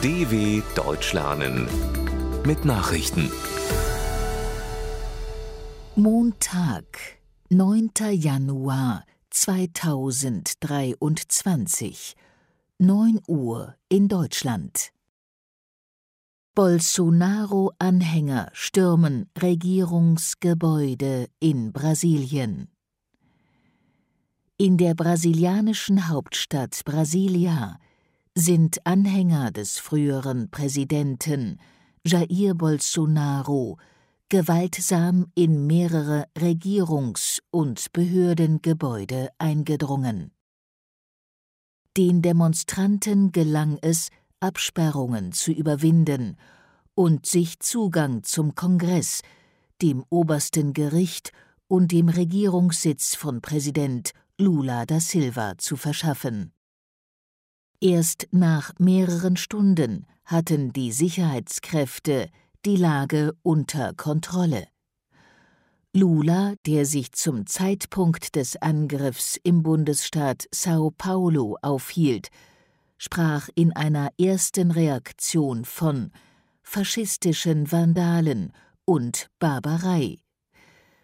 DW Deutsch lernen mit Nachrichten. Montag, 9. Januar 2023, 9 Uhr in Deutschland. Bolsonaro-Anhänger stürmen Regierungsgebäude in Brasilien. In der brasilianischen Hauptstadt Brasilia sind Anhänger des früheren Präsidenten Jair Bolsonaro gewaltsam in mehrere Regierungs- und Behördengebäude eingedrungen. Den Demonstranten gelang es, Absperrungen zu überwinden und sich Zugang zum Kongress, dem obersten Gericht und dem Regierungssitz von Präsident Lula da Silva zu verschaffen. Erst nach mehreren Stunden hatten die Sicherheitskräfte die Lage unter Kontrolle. Lula, der sich zum Zeitpunkt des Angriffs im Bundesstaat Sao Paulo aufhielt, sprach in einer ersten Reaktion von faschistischen Vandalen und Barbarei.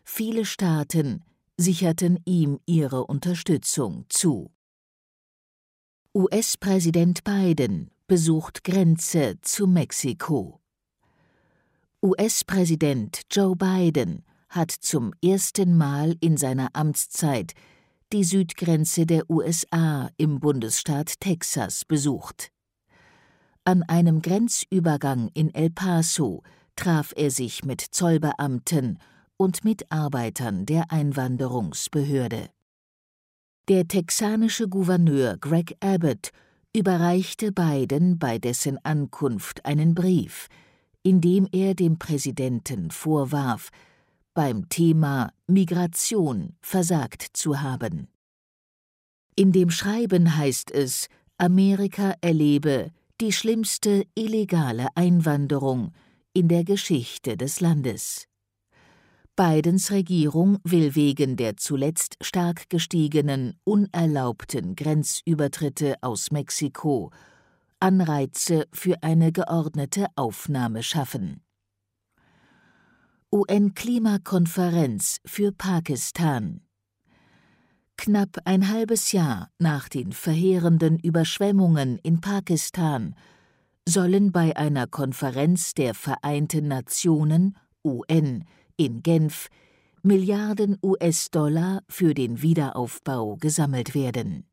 Viele Staaten sicherten ihm ihre Unterstützung zu. US-Präsident Biden besucht Grenze zu Mexiko. US-Präsident Joe Biden hat zum ersten Mal in seiner Amtszeit die Südgrenze der USA im Bundesstaat Texas besucht. An einem Grenzübergang in El Paso traf er sich mit Zollbeamten und Mitarbeitern der Einwanderungsbehörde. Der texanische Gouverneur Greg Abbott überreichte Biden bei dessen Ankunft einen Brief, in dem er dem Präsidenten vorwarf, beim Thema Migration versagt zu haben. In dem Schreiben heißt es, Amerika erlebe die schlimmste illegale Einwanderung in der Geschichte des Landes. Bidens Regierung will wegen der zuletzt stark gestiegenen unerlaubten Grenzübertritte aus Mexiko Anreize für eine geordnete Aufnahme schaffen. UN-Klimakonferenz für Pakistan Knapp ein halbes Jahr nach den verheerenden Überschwemmungen in Pakistan sollen bei einer Konferenz der Vereinten Nationen UN in Genf Milliarden US-Dollar für den Wiederaufbau gesammelt werden.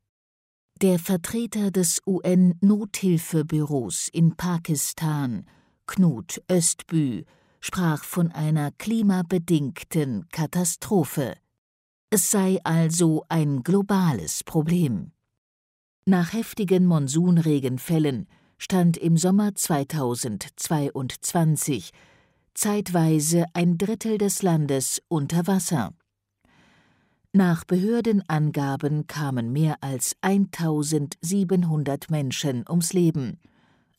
Der Vertreter des UN-Nothilfebüros in Pakistan, Knut Östbü, sprach von einer klimabedingten Katastrophe. Es sei also ein globales Problem. Nach heftigen Monsunregenfällen stand im Sommer 2022 zeitweise ein Drittel des Landes unter Wasser. Nach Behördenangaben kamen mehr als 1700 Menschen ums Leben.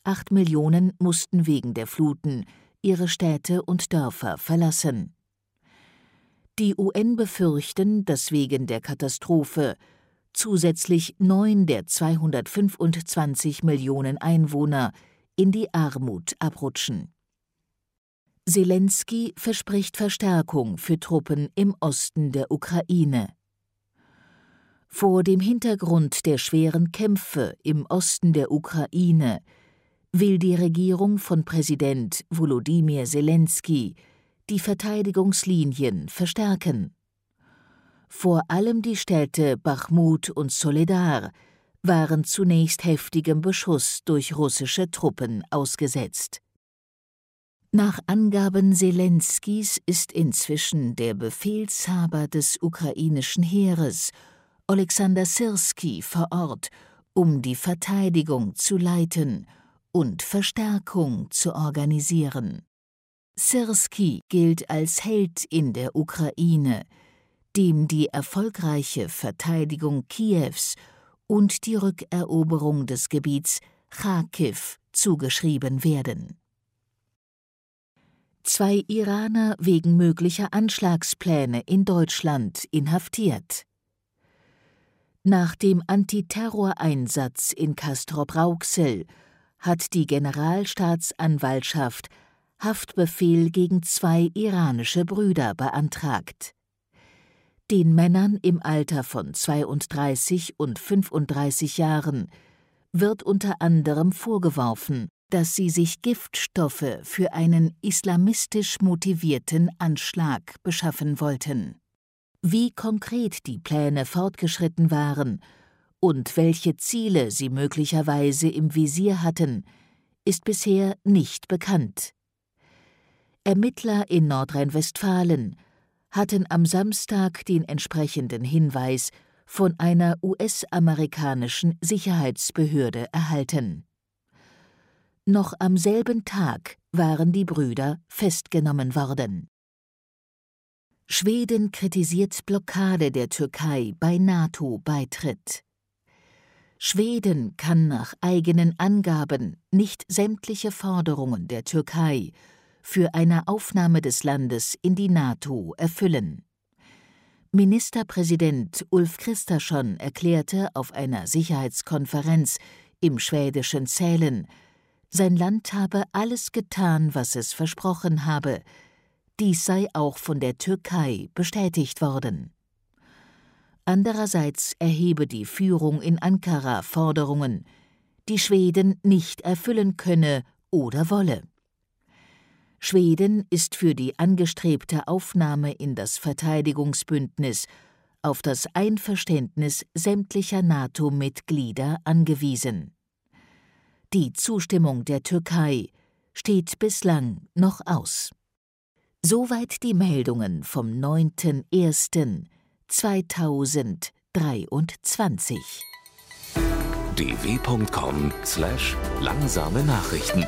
Acht Millionen mussten wegen der Fluten ihre Städte und Dörfer verlassen. Die UN befürchten, dass wegen der Katastrophe zusätzlich neun der 225 Millionen Einwohner in die Armut abrutschen. Zelensky verspricht Verstärkung für Truppen im Osten der Ukraine. Vor dem Hintergrund der schweren Kämpfe im Osten der Ukraine will die Regierung von Präsident Volodymyr Zelensky die Verteidigungslinien verstärken. Vor allem die Städte Bachmut und Soledar waren zunächst heftigem Beschuss durch russische Truppen ausgesetzt. Nach Angaben Selenskys ist inzwischen der Befehlshaber des ukrainischen Heeres, Alexander Sirski, vor Ort, um die Verteidigung zu leiten und Verstärkung zu organisieren. Sirski gilt als Held in der Ukraine, dem die erfolgreiche Verteidigung Kiews und die Rückeroberung des Gebiets Kharkiv zugeschrieben werden zwei Iraner wegen möglicher Anschlagspläne in Deutschland inhaftiert. Nach dem Antiterroreinsatz in Castrop-Rauxel hat die Generalstaatsanwaltschaft Haftbefehl gegen zwei iranische Brüder beantragt. Den Männern im Alter von 32 und 35 Jahren wird unter anderem vorgeworfen, dass sie sich Giftstoffe für einen islamistisch motivierten Anschlag beschaffen wollten. Wie konkret die Pläne fortgeschritten waren und welche Ziele sie möglicherweise im Visier hatten, ist bisher nicht bekannt. Ermittler in Nordrhein-Westfalen hatten am Samstag den entsprechenden Hinweis von einer US-amerikanischen Sicherheitsbehörde erhalten. Noch am selben Tag waren die Brüder festgenommen worden. Schweden kritisiert Blockade der Türkei bei NATO-Beitritt. Schweden kann nach eigenen Angaben nicht sämtliche Forderungen der Türkei für eine Aufnahme des Landes in die NATO erfüllen. Ministerpräsident Ulf Kristersson erklärte auf einer Sicherheitskonferenz im schwedischen Sälen, sein Land habe alles getan, was es versprochen habe. Dies sei auch von der Türkei bestätigt worden. Andererseits erhebe die Führung in Ankara Forderungen, die Schweden nicht erfüllen könne oder wolle. Schweden ist für die angestrebte Aufnahme in das Verteidigungsbündnis auf das Einverständnis sämtlicher NATO-Mitglieder angewiesen. Die Zustimmung der Türkei steht bislang noch aus. Soweit die Meldungen vom 9.01.2023. dw.com/langsame Nachrichten